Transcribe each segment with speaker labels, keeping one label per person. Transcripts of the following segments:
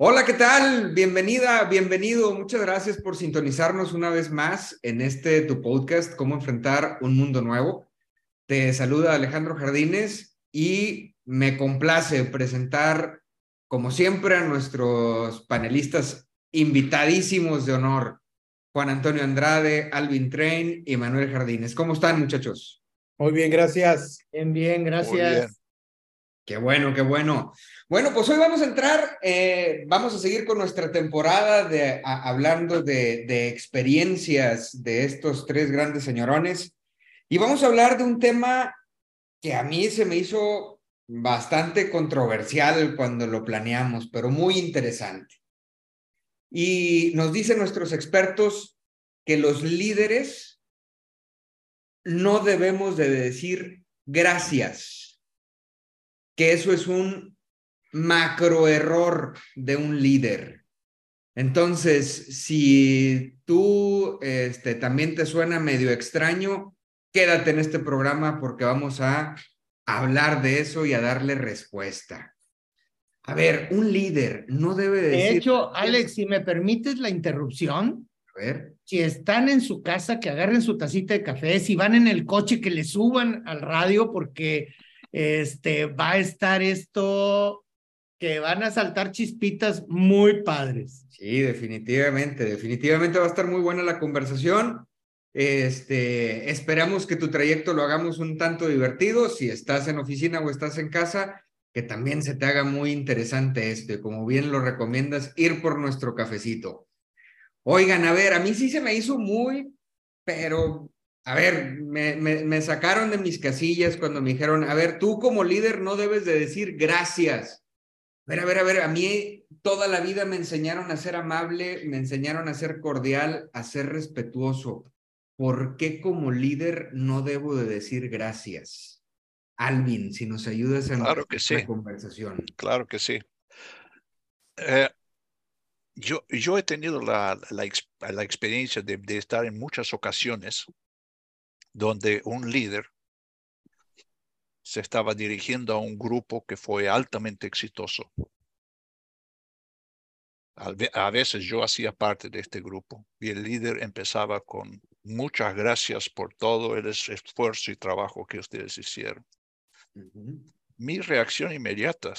Speaker 1: Hola, ¿qué tal? Bienvenida, bienvenido. Muchas gracias por sintonizarnos una vez más en este tu podcast, Cómo enfrentar un mundo nuevo. Te saluda Alejandro Jardines y me complace presentar, como siempre, a nuestros panelistas invitadísimos de honor, Juan Antonio Andrade, Alvin Train y Manuel Jardines. ¿Cómo están, muchachos?
Speaker 2: Muy bien, gracias.
Speaker 3: Bien, bien, gracias.
Speaker 1: Qué bueno, qué bueno. Bueno, pues hoy vamos a entrar, eh, vamos a seguir con nuestra temporada de hablando de, experiencias de estos tres grandes señorones. Y vamos a hablar de un tema que a mí se me hizo bastante controversial cuando lo planeamos, pero muy interesante. Y nos dicen nuestros expertos que los líderes no debemos de decir gracias, que eso es un macro error de un líder. Entonces, si tú este, también te suena medio extraño, quédate en este programa porque vamos a hablar de eso y a darle respuesta. A ver, un líder no debe decir...
Speaker 3: De hecho, Alex, si me permites la interrupción.
Speaker 1: A ver.
Speaker 3: Si están en su casa, que agarren su tacita de café. Si van en el coche, que le suban al radio porque este, va a estar esto que van a saltar chispitas muy padres.
Speaker 1: Sí, definitivamente, definitivamente va a estar muy buena la conversación. Este, esperamos que tu trayecto lo hagamos un tanto divertido. Si estás en oficina o estás en casa, que también se te haga muy interesante esto. como bien lo recomiendas, ir por nuestro cafecito. Oigan, a ver, a mí sí se me hizo muy, pero, a ver, me, me, me sacaron de mis casillas cuando me dijeron, a ver, tú como líder no debes de decir gracias. A ver, a ver, a ver, a mí toda la vida me enseñaron a ser amable, me enseñaron a ser cordial, a ser respetuoso. ¿por qué como líder no debo de decir gracias? Alvin, si nos ayudas en
Speaker 4: claro que
Speaker 1: sí. conversación.
Speaker 4: Claro que sí. Eh, yo, yo he tenido la, la, experiencia de, de, estar en muchas ocasiones donde un líder se estaba dirigiendo a un grupo que fue altamente exitoso. A veces yo hacía parte de este grupo y el líder empezaba con muchas gracias por todo el esfuerzo y trabajo que ustedes hicieron. Mi reacción inmediata,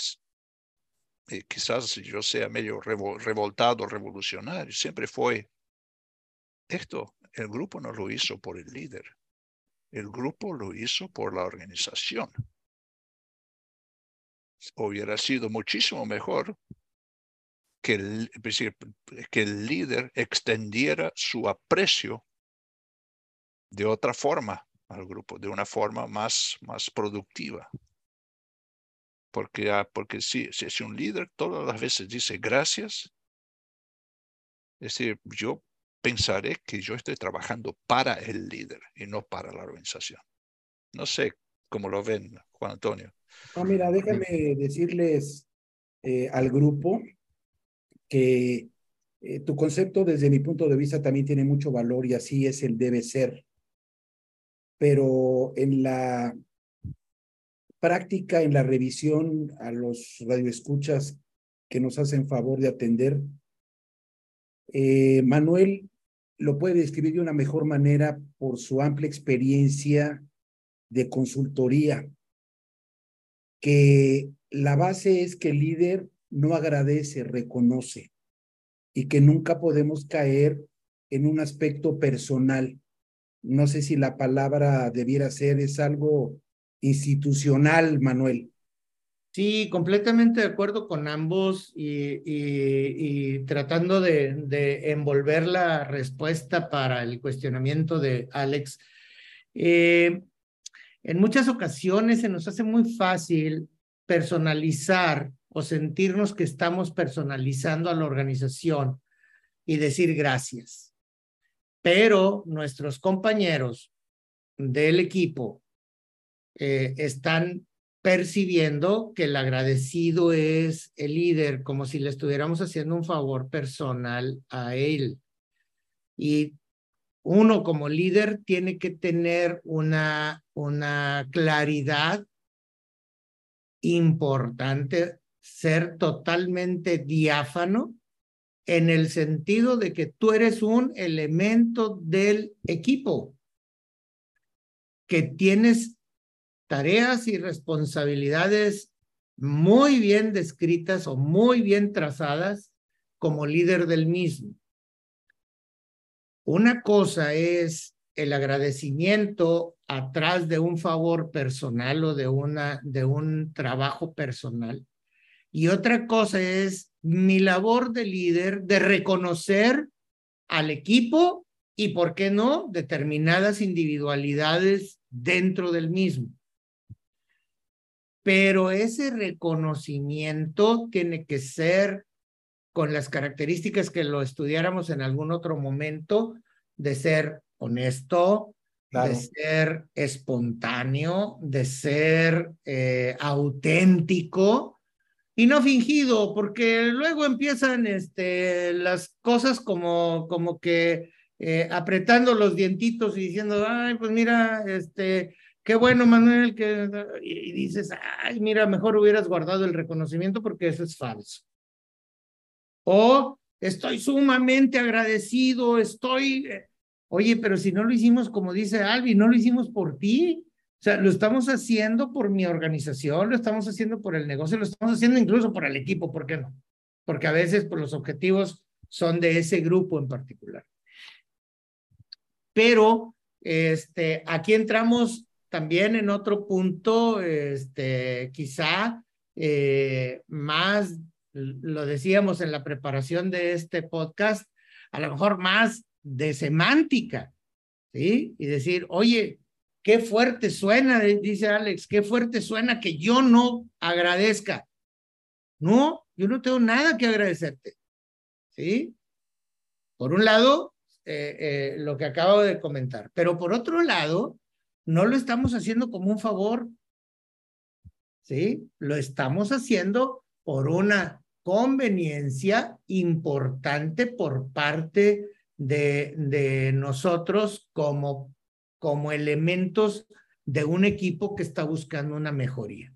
Speaker 4: eh, quizás yo sea medio revoltado, revolucionario, siempre fue, esto, el grupo no lo hizo por el líder, el grupo lo hizo por la organización. Hubiera sido muchísimo mejor que el, que el líder extendiera su aprecio de otra forma al grupo, de una forma más, más productiva. Porque, ah, porque si, si un líder todas las veces dice gracias, es decir, yo pensaré que yo estoy trabajando para el líder y no para la organización. No sé cómo lo ven, Juan Antonio.
Speaker 2: No, mira, déjame decirles eh, al grupo que eh, tu concepto desde mi punto de vista también tiene mucho valor y así es el debe ser pero en la práctica, en la revisión a los radioescuchas que nos hacen favor de atender, eh, Manuel lo puede describir de una mejor manera por su amplia experiencia de consultoría, que la base es que el líder no agradece, reconoce y que nunca podemos caer en un aspecto personal no sé si la palabra debiera ser, es algo institucional, Manuel.
Speaker 3: Sí, completamente de acuerdo con ambos y, tratando de, envolver la respuesta para el cuestionamiento de Alex. Eh, en muchas ocasiones se nos hace muy fácil personalizar o sentirnos que estamos personalizando a la organización y decir gracias. Pero nuestros compañeros del equipo eh, están percibiendo que el agradecido es el líder, como si le estuviéramos haciendo un favor personal a él. Y uno como líder tiene que tener una, una claridad importante, ser totalmente diáfano en el sentido de que tú eres un elemento del equipo, que tienes tareas y responsabilidades muy bien descritas o muy bien trazadas como líder del mismo. Una cosa es el agradecimiento atrás de un favor personal o de, una, de un trabajo personal. Y otra cosa es mi labor de líder de reconocer al equipo y, ¿por qué no?, determinadas individualidades dentro del mismo. Pero ese reconocimiento tiene que ser con las características que lo estudiáramos en algún otro momento, de ser honesto, de ser espontáneo, de ser eh, auténtico y no fingido, porque luego empiezan este, las cosas como, como que eh, apretando los dientitos y diciendo, ay, pues mira, este, qué bueno, Manuel, que... Y dices, ay, mira, mejor hubieras guardado el reconocimiento porque eso es falso. O estoy sumamente agradecido, estoy... Eh, oye, pero si no lo hicimos como dice Albi, no lo hicimos por ti. O sea, lo estamos haciendo por mi organización, lo estamos haciendo por el negocio, lo estamos haciendo incluso por el equipo, ¿por qué no? Porque a veces pues, los objetivos son de ese grupo en particular. Pero este, aquí entramos también en otro punto, este, quizá eh, más lo decíamos en la preparación de este podcast, a lo mejor más de semántica, ¿sí? Y decir, oye, qué fuerte suena, dice Alex, qué fuerte suena que yo no agradezca. No, yo no tengo nada que agradecerte, ¿sí? Por un lado, eh, eh, lo que acabo de comentar, pero por otro lado, no lo estamos haciendo como un favor, ¿sí? Lo estamos haciendo por una conveniencia importante por parte de, de nosotros como, como elementos de un equipo que está buscando una mejoría.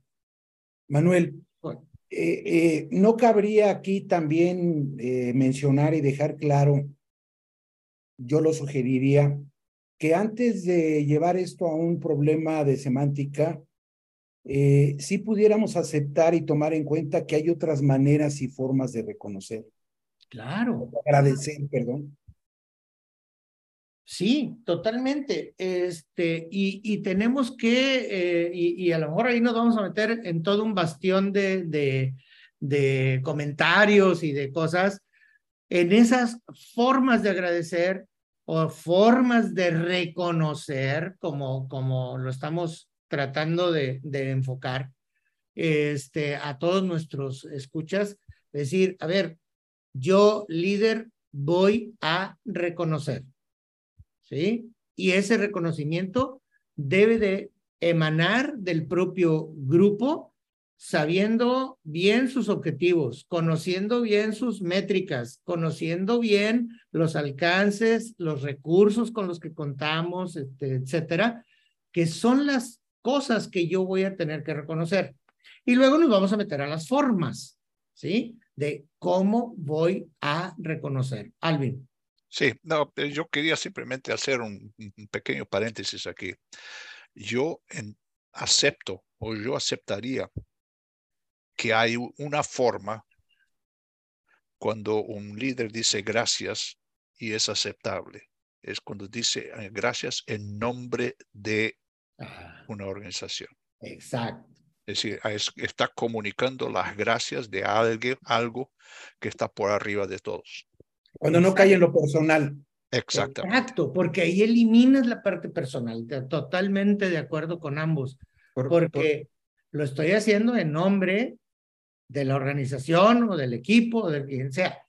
Speaker 2: Manuel, eh, eh, ¿no cabría aquí también eh, mencionar y dejar claro, yo lo sugeriría, que antes de llevar esto a un problema de semántica, eh, si pudiéramos aceptar y tomar en cuenta que hay otras maneras y formas de reconocer.
Speaker 3: Claro.
Speaker 2: Agradecer, perdón.
Speaker 3: Sí, totalmente. Este, y, y tenemos que, eh, y, y, a lo mejor ahí nos vamos a meter en todo un bastión de, de, de comentarios y de cosas, en esas formas de agradecer o formas de reconocer, como, como lo estamos tratando de, enfocar este, a todos nuestros escuchas, decir, a ver, yo líder voy a reconocer, ¿sí? Y ese reconocimiento debe de emanar del propio grupo, sabiendo bien sus objetivos, conociendo bien sus métricas, conociendo bien los alcances, los recursos con los que contamos, este, etcétera, que son las cosas que yo voy a tener que reconocer. Y luego nos vamos a meter a las formas, ¿sí? De cómo voy a reconocer. Alvin.
Speaker 4: Sí, no, eh, yo quería simplemente hacer un, pequeño paréntesis aquí. Yo acepto o yo aceptaría que hay una forma cuando un líder dice gracias y es aceptable. Es cuando dice eh, gracias en nombre de una organización.
Speaker 3: Exacto.
Speaker 4: Es decir, está comunicando las gracias de alguien, algo que está por arriba de todos.
Speaker 2: Cuando no cae en lo personal.
Speaker 4: Exactamente.
Speaker 3: Exacto, porque ahí eliminas la parte personal. Totalmente de acuerdo con ambos. porque lo estoy haciendo en nombre de la organización o del equipo o de quien sea.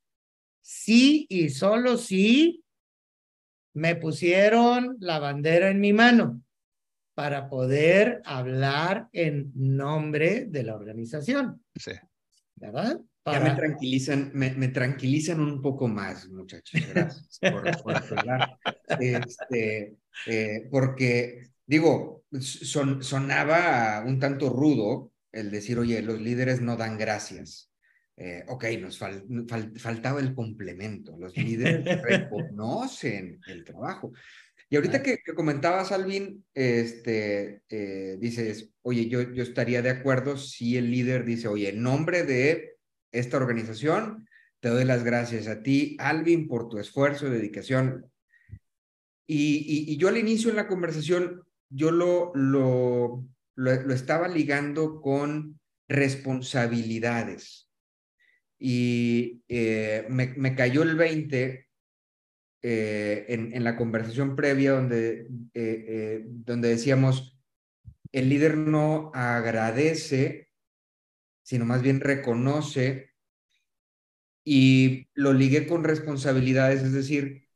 Speaker 3: Sí y solo si me pusieron la bandera en mi mano para poder hablar en nombre de la organización.
Speaker 4: Sí.
Speaker 3: ¿Verdad?
Speaker 1: Ya me tranquilizan, me, me, tranquilizan un poco más, muchachos. Gracias por, por hablar. Este, eh, porque, digo, son, sonaba un tanto rudo el decir, oye, los líderes no dan gracias. Eh, ok, nos fal, fal, faltaba el complemento. Los líderes reconocen el trabajo. Y ahorita que, que comentabas, Alvin, este, eh, dices, oye, yo, yo estaría de acuerdo si el líder dice, oye, en nombre de esta organización, te doy las gracias a ti, Alvin, por tu esfuerzo, dedicación. Y, y, y yo al inicio en la conversación, yo lo, lo, lo, estaba ligando con responsabilidades. Y eh, me, cayó el 20 eh, en, la conversación previa donde, eh, donde decíamos, el líder no agradece, sino más bien reconoce y lo ligué con responsabilidades, es decir,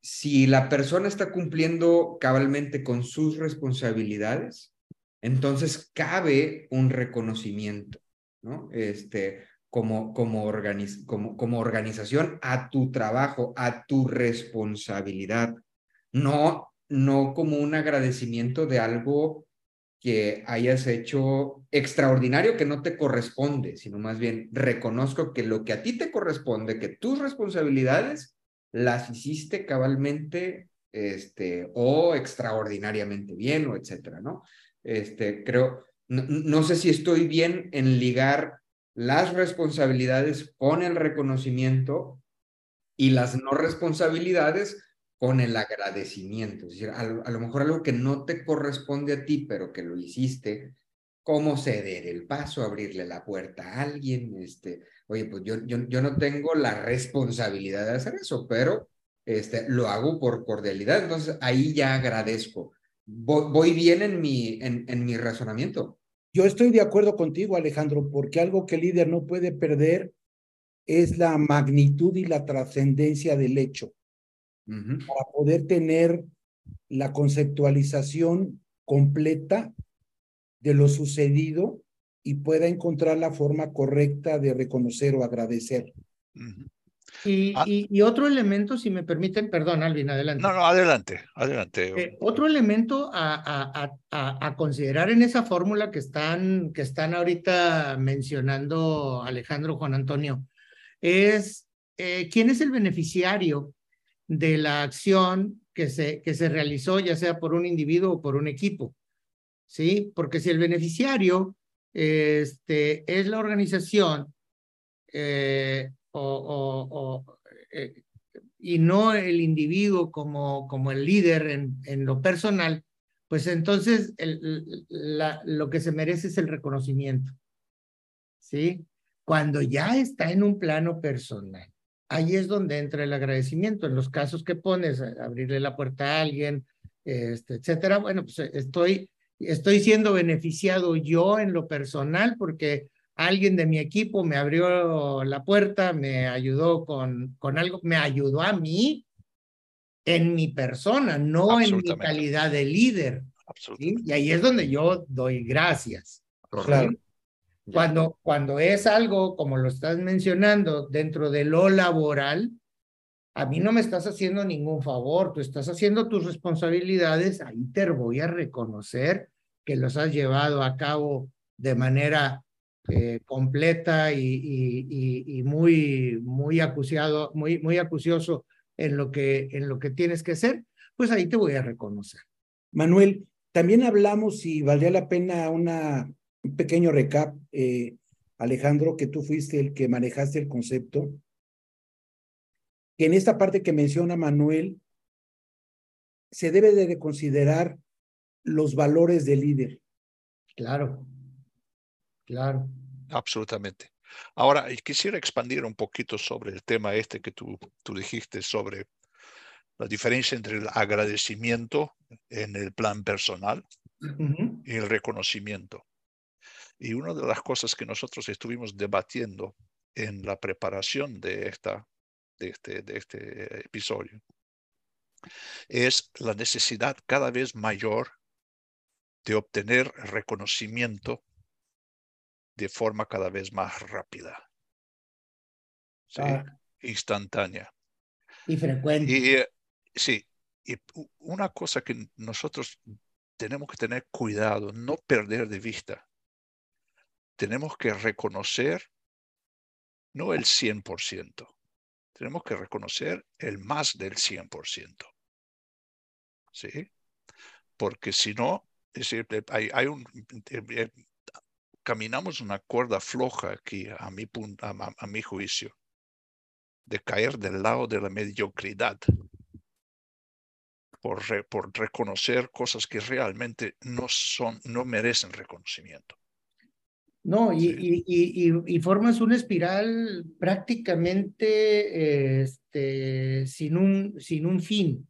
Speaker 1: si la persona está cumpliendo cabalmente con sus responsabilidades, entonces cabe un reconocimiento, ¿no? Este, como, como, organiz como, como organización a tu trabajo, a tu responsabilidad, no, no como un agradecimiento de algo que hayas hecho extraordinario que no te corresponde, sino más bien reconozco que lo que a ti te corresponde, que tus responsabilidades las hiciste cabalmente este, o extraordinariamente bien, o etcétera, ¿no? Este, creo, no, no sé si estoy bien en ligar las responsabilidades con el reconocimiento y las no responsabilidades con el agradecimiento. Es decir, a, lo mejor algo que no te corresponde a ti, pero que lo hiciste, cómo ceder el paso, abrirle la puerta a alguien. Este, oye, pues yo, yo, yo no tengo la responsabilidad de hacer eso, pero este, lo hago por cordialidad. Entonces ahí ya agradezco. Voy, voy bien en mi, en, en mi razonamiento.
Speaker 2: Yo estoy de acuerdo contigo, Alejandro, porque algo que el líder no puede perder es la magnitud y la trascendencia del hecho. Uh -huh. Para poder tener la conceptualización completa de lo sucedido y pueda encontrar la forma correcta de reconocer o agradecer.
Speaker 3: Uh -huh. Y, ah. y, y, otro elemento, si me permiten, perdón, Alvin, adelante.
Speaker 4: No, no, adelante, adelante.
Speaker 3: Eh, otro elemento a, a, a, a, considerar en esa fórmula que están, que están ahorita mencionando Alejandro Juan Antonio es eh, quién es el beneficiario de la acción que se, que se realizó, ya sea por un individuo o por un equipo. ¿Sí? Porque si el beneficiario este, es la organización, eh, o, eh, y no el individuo como, como el líder en, en lo personal, pues entonces lo que se merece es el reconocimiento. ¿Sí? Cuando ya está en un plano personal, ahí es donde entra el agradecimiento. En los casos que pones, abrirle la puerta a alguien, este, etcétera, bueno, pues estoy, estoy siendo beneficiado yo en lo personal porque alguien de mi equipo me abrió la puerta, me ayudó con, con algo, me ayudó a mí en mi persona, no en mi calidad de líder. ¿sí? Y ahí es donde yo doy gracias. Claro. Cuando, cuando es algo, como lo estás mencionando, dentro de lo laboral, a mí no me estás haciendo ningún favor, tú estás haciendo tus responsabilidades, ahí te voy a reconocer que los has llevado a cabo de manera eh, completa y, y, y, y, muy, muy acuciado, muy, muy acucioso en lo, que, en lo que tienes que hacer, pues ahí te voy a reconocer.
Speaker 2: Manuel, también hablamos y valdría la pena una, un pequeño recap, eh, Alejandro, que tú fuiste el que manejaste el concepto, que en esta parte que menciona Manuel, se debe de considerar los valores del líder.
Speaker 3: Claro. Claro.
Speaker 4: Absolutamente. Ahora, quisiera expandir un poquito sobre el tema este que tú, tú dijiste sobre la diferencia entre el agradecimiento en el plan personal uh -huh. y el reconocimiento. Y una de las cosas que nosotros estuvimos debatiendo en la preparación de, esta, de, este, de este episodio es la necesidad cada vez mayor de obtener reconocimiento de forma cada vez más rápida,
Speaker 3: Ah,
Speaker 4: instantánea.
Speaker 3: y frecuente.
Speaker 4: Y eh, sí, y una cosa que nosotros tenemos que tener cuidado, no perder de vista. Tenemos que reconocer no el 100%, tenemos que reconocer el más del 100%. ¿Sí? Porque si no, es decir, hay, hay un, eh, eh, caminamos una cuerda floja aquí, a mi, a, a- a mi juicio, de caer del lado de la mediocridad por, re- por reconocer cosas que realmente no son, no merecen reconocimiento.
Speaker 3: No, y,
Speaker 4: Sí.
Speaker 3: y, y, y formas una espiral prácticamente este, sin, un, sin un fin,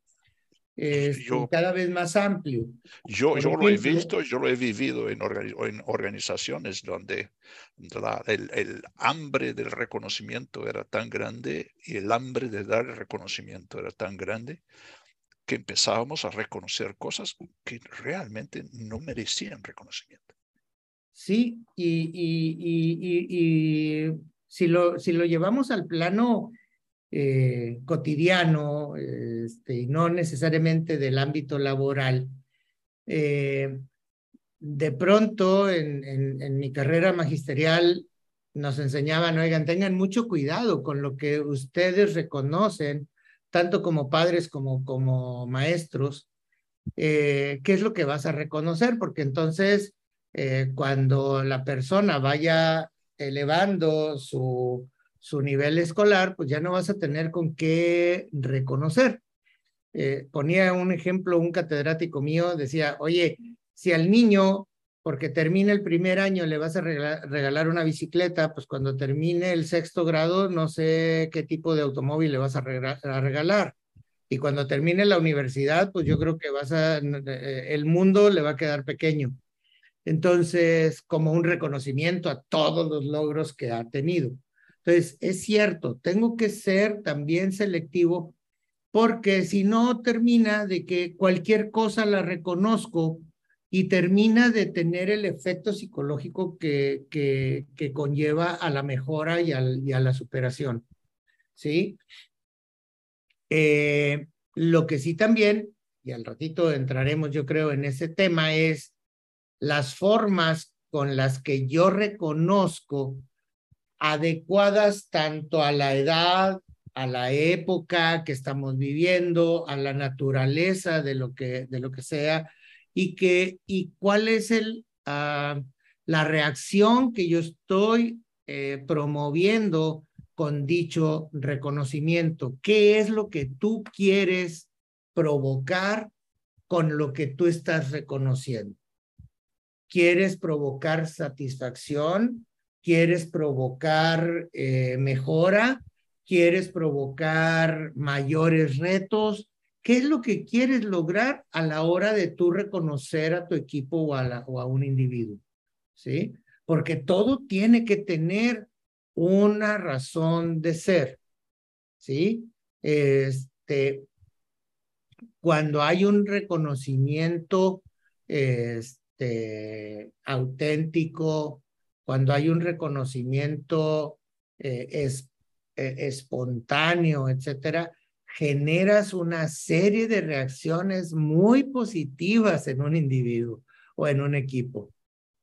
Speaker 3: este,
Speaker 4: Yo-
Speaker 3: cada vez más amplio.
Speaker 4: Yo, yo lo he visto, yo lo he vivido en, organi- en organizaciones donde la- el, el hambre del reconocimiento era tan grande y el hambre de dar el reconocimiento era tan grande que empezábamos a reconocer cosas que realmente no merecían reconocimiento.
Speaker 3: Sí, y, y, y, y, y si, lo, si lo llevamos al plano eh, cotidiano, este, y no necesariamente del ámbito laboral, eh, de pronto en, en, mi carrera magisterial nos enseñaban, oigan, tengan mucho cuidado con lo que ustedes reconocen, tanto como padres como como maestros, eh, qué es lo que vas a reconocer, porque entonces cuando la persona vaya elevando su, su nivel escolar, pues ya no vas a tener con qué reconocer. Eh, ponía un ejemplo, un catedrático mío decía, oye, si al niño, porque termina el primer año, le vas a regalar, una bicicleta, pues cuando termine el sexto grado, no sé qué tipo de automóvil le vas a regalar. Y cuando termine la universidad, pues yo creo que vas a, eh, el mundo le va a quedar pequeño. Entonces, como un reconocimiento a todos los logros que ha tenido. Entonces, es cierto, tengo que ser también selectivo porque si no termina de que cualquier cosa la reconozco y termina de tener el efecto psicológico que, que, que conlleva a la mejora y, a la superación. ¿Sí? Eh, lo que sí también, y al ratito entraremos yo creo en ese tema, es las formas con las que yo reconozco adecuadas tanto a la edad, a la época que estamos viviendo, a la naturaleza de lo que, de lo que sea, y, que, y cuál es el, uh, la reacción que yo estoy eh, promoviendo con dicho reconocimiento. ¿Qué es lo que tú quieres provocar con lo que tú estás reconociendo? ¿Quieres provocar satisfacción? ¿Quieres provocar eh, mejora? ¿Quieres provocar mayores retos? ¿Qué es lo que quieres lograr a la hora de tú reconocer a tu equipo o a, o a un individuo? ¿Sí? Porque todo tiene que tener una razón de ser. ¿Sí? Este, cuando hay un reconocimiento este, auténtico, cuando hay un reconocimiento eh, eh, espontáneo, etcétera, generas una serie de reacciones muy positivas en un individuo o en un equipo,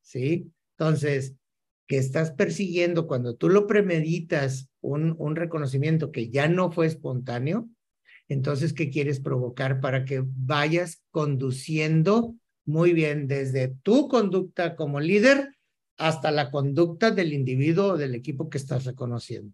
Speaker 3: ¿sí? Entonces, que estás persiguiendo cuando tú lo premeditas un, un reconocimiento que ya no fue espontáneo, entonces, ¿qué quieres provocar para que vayas conduciendo muy bien desde tu conducta como líder hasta la conducta del individuo o del equipo que estás reconociendo?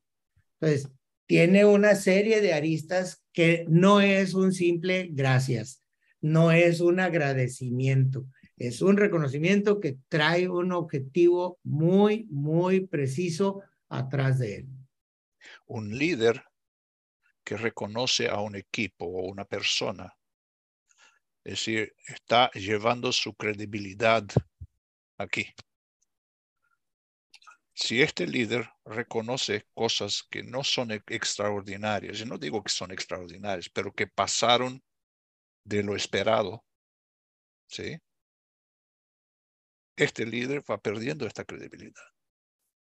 Speaker 3: Entonces, tiene una serie de aristas que no es un simple gracias, no es un agradecimiento, es un reconocimiento que trae un objetivo muy, muy preciso atrás de él.
Speaker 4: Un líder que reconoce a un equipo o una persona, es decir, está llevando su credibilidad aquí. Si este líder reconoce cosas que no son extraordinarias, yo no digo que son extraordinarias, pero que pasaron de lo esperado, ¿sí? Este líder va perdiendo esta credibilidad.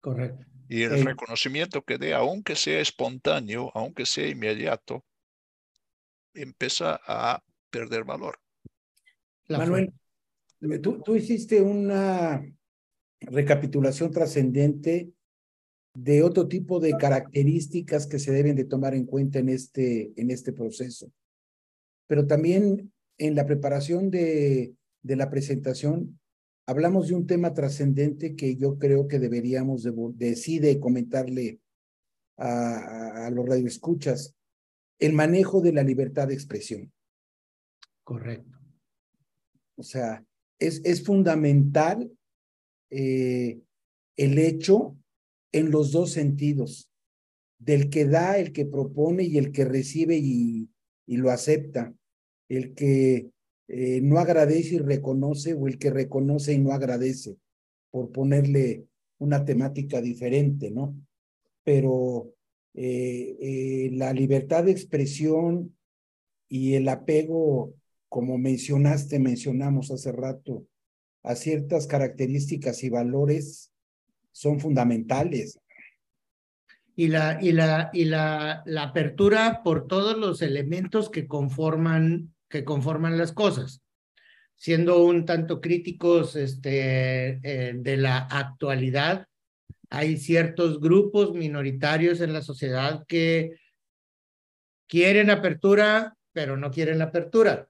Speaker 3: Correcto.
Speaker 4: Y el reconocimiento que dé, aunque sea espontáneo, aunque sea inmediato, empieza a perder valor.
Speaker 2: Manuel, tú, tú hiciste una recapitulación trascendente de otro tipo de características que se deben de tomar en cuenta en este, en este proceso. Pero también en la preparación de, de la presentación hablamos de un tema trascendente que yo creo que deberíamos de, comentarle a, a los radioescuchas, el manejo de la libertad de expresión.
Speaker 3: Correcto.
Speaker 2: O sea, es, es fundamental eh, el hecho en los dos sentidos, del que da, el que propone y el que recibe y, y lo acepta, el que eh, no agradece y reconoce o el que reconoce y no agradece, por ponerle una temática diferente, ¿no? Pero eh, la libertad de expresión y el apego, como mencionaste, mencionamos hace rato, a ciertas características y valores son fundamentales.
Speaker 3: Y la, y la, y la, la apertura por todos los elementos que conforman, que conforman las cosas. Siendo un tanto críticos este, eh, de la actualidad, hay ciertos grupos minoritarios en la sociedad que quieren apertura, pero no quieren apertura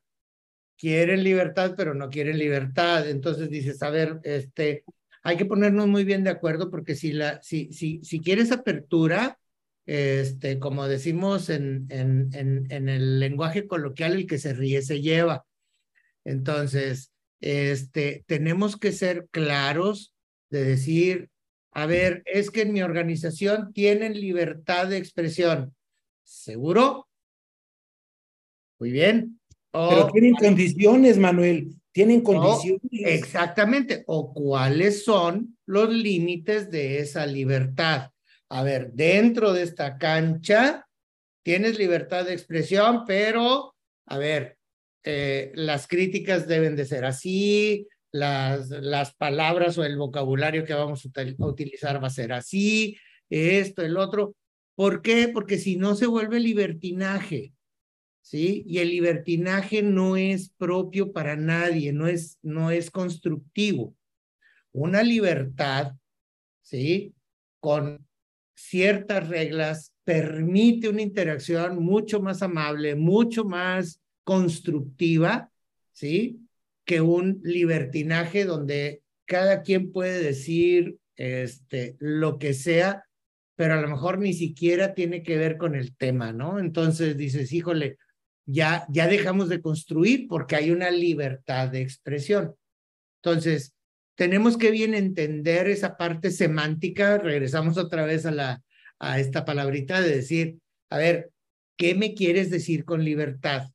Speaker 3: quieren libertad, pero no quieren libertad. Entonces dices, a ver, este, hay que ponernos muy bien de acuerdo porque si, la, si, si, si quieres apertura, este, como decimos en, en, en, el lenguaje coloquial, el que se ríe se lleva. Entonces, este, tenemos que ser claros de decir, a ver, es que en mi organización tienen libertad de expresión. ¿Seguro? Muy bien.
Speaker 2: Pero tienen condiciones, Manuel, tienen condiciones.
Speaker 3: exactamente. O cuáles son los límites de esa libertad. A ver, dentro de esta cancha tienes libertad de expresión, pero, a ver, eh, las críticas deben de ser así, las, las palabras o el vocabulario que vamos a utilizar va a ser así, esto, el otro. ¿Por qué? Porque si no se vuelve libertinaje. ¿Sí? Y el libertinaje no es propio para nadie, no es, no es constructivo. Una libertad, ¿sí? Con ciertas reglas permite una interacción mucho más amable, mucho más constructiva, ¿sí? Que un libertinaje donde cada quien puede decir este, lo que sea, pero a lo mejor ni siquiera tiene que ver con el tema, ¿no? Entonces dices, híjole, ya, ya dejamos de construir porque hay una libertad de expresión. Entonces, tenemos que bien entender esa parte semántica, regresamos otra vez a, la, a esta palabrita de decir, a ver, ¿qué me quieres decir con libertad?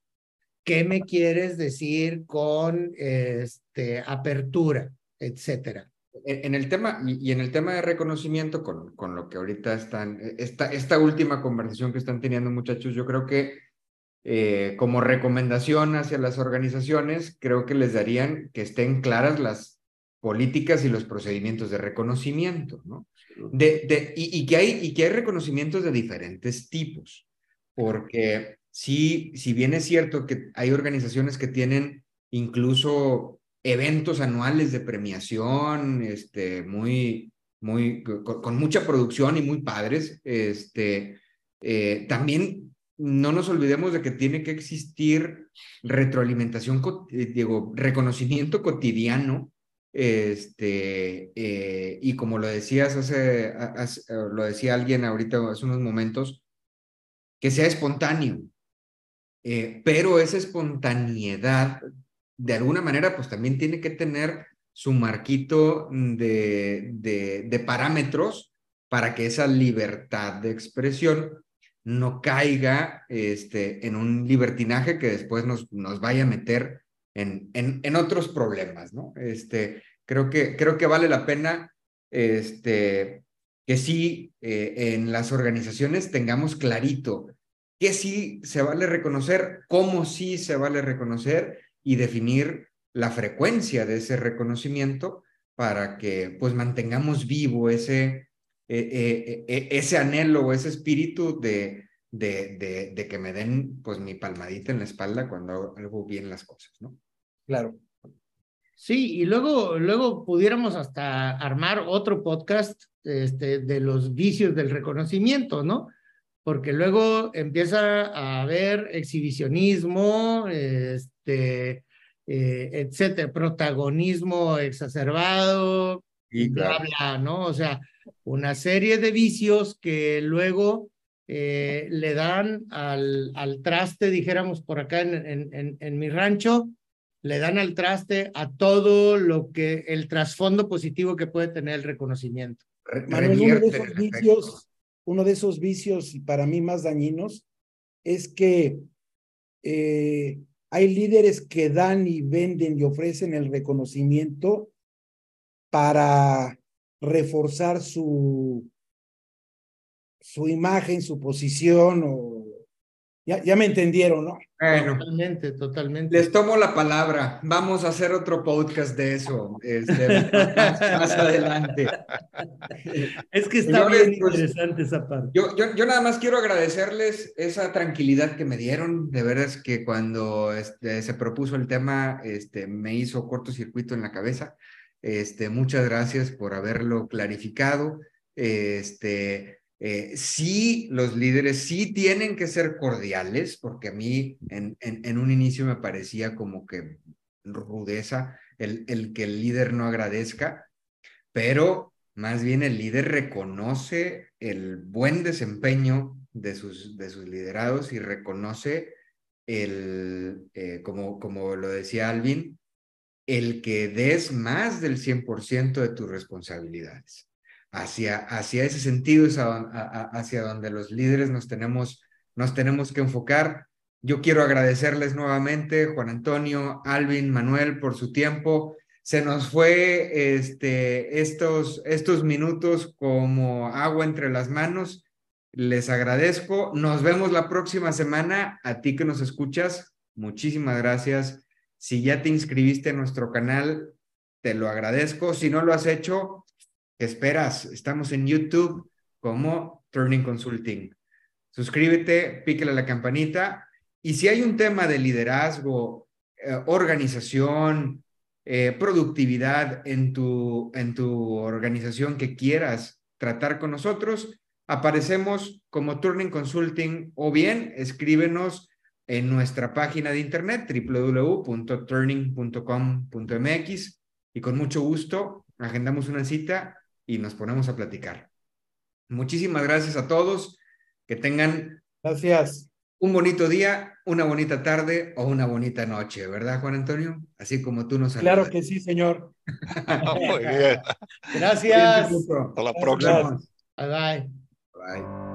Speaker 3: ¿Qué me quieres decir con este, apertura, etcétera?
Speaker 1: En el tema, y en el tema de reconocimiento, con, con lo que ahorita están, esta, esta última conversación que están teniendo muchachos, yo creo que eh, como recomendación hacia las organizaciones, creo que les darían que estén claras las políticas y los procedimientos de reconocimiento, ¿no? De, de, y, que hay, y que hay reconocimientos de diferentes tipos, porque sí, si bien es cierto que hay organizaciones que tienen incluso eventos anuales de premiación, este, muy, muy, con, mucha producción y muy padres, este, eh, también no nos olvidemos de que tiene que existir retroalimentación, eh, digo, reconocimiento cotidiano, este, eh, y como lo decías hace, lo decía alguien ahorita hace unos momentos, que sea espontáneo, eh, pero esa espontaneidad, de alguna manera, pues también tiene que tener su marquito de, de parámetros para que esa libertad de expresión no caiga este, en un libertinaje que después nos, nos vaya a meter en, en, en, otros problemas, ¿no? Este, creo, que, creo que vale la pena este, que sí eh, en las organizaciones tengamos clarito qué sí se vale reconocer, cómo sí se vale reconocer y definir la frecuencia de ese reconocimiento para que pues mantengamos vivo ese, eh, eh, ese anhelo o ese espíritu de, de, de, de, que me den pues mi palmadita en la espalda cuando hago bien las cosas, ¿no?
Speaker 2: Claro.
Speaker 3: Sí, y luego, luego pudiéramos hasta armar otro podcast este, de los vicios del reconocimiento, ¿no? Porque luego empieza a haber exhibicionismo, este, eh, etcétera, protagonismo exacerbado, y bla, bla, ¿no? O sea, una serie de vicios que luego eh, le dan al, al traste, dijéramos por acá en, en, en mi rancho, le dan al traste a todo lo que el trasfondo positivo que puede tener el reconocimiento.
Speaker 2: Manuel, uno de esos vicios, uno de esos vicios y para mí más dañinos es que eh, hay líderes que dan y venden y ofrecen el reconocimiento para reforzar su, su imagen, su posición o ya, ya me entendieron, ¿no?
Speaker 1: Bueno,
Speaker 3: totalmente, totalmente.
Speaker 1: Les tomo la palabra. Vamos a hacer otro podcast de eso este, más, más, adelante.
Speaker 3: Es que está Señores, bien pues, interesante esa parte.
Speaker 1: Yo, yo, yo, nada más quiero agradecerles esa tranquilidad que me dieron. De veras que cuando este, se propuso el tema, este, me hizo cortocircuito en la cabeza. Este, muchas gracias por haberlo clarificado. Este, eh, sí, los líderes sí tienen que ser cordiales, porque a mí en, un inicio me parecía como que rudeza el, el, que el líder no agradezca, pero más bien el líder reconoce el buen desempeño de sus, de sus liderados y reconoce el, eh, como, como lo decía Alvin, el que des más del 100% de tus responsabilidades hacia, hacia ese sentido, hacia donde los líderes nos tenemos, nos tenemos que enfocar. Yo quiero agradecerles nuevamente, Juan Antonio, Alvin, Manuel, por su tiempo. Se nos fue este, estos, estos minutos como agua entre las manos. Les agradezco. Nos vemos la próxima semana. A ti que nos escuchas, muchísimas gracias. Si ya te inscribiste en nuestro canal, te lo agradezco. Si no lo has hecho, ¿Qué esperas? Estamos en YouTube como Turning Consulting. Suscríbete, píquele a la campanita y si hay un tema de liderazgo, eh, organización, eh, productividad en tu, en tu organización que quieras tratar con nosotros, aparecemos como Turning Consulting o bien escríbenos en nuestra página de internet www.turning.com.mx y con mucho gusto agendamos una cita y nos ponemos a platicar. Muchísimas gracias a todos. Que tengan
Speaker 2: gracias.
Speaker 1: un bonito día, una bonita tarde o una bonita noche, ¿verdad, Juan Antonio? Así como tú nos
Speaker 2: saludas. Claro que sí, señor.
Speaker 4: Muy bien.
Speaker 3: Gracias.
Speaker 4: Hasta la próxima.
Speaker 3: Bye bye.
Speaker 1: Bye.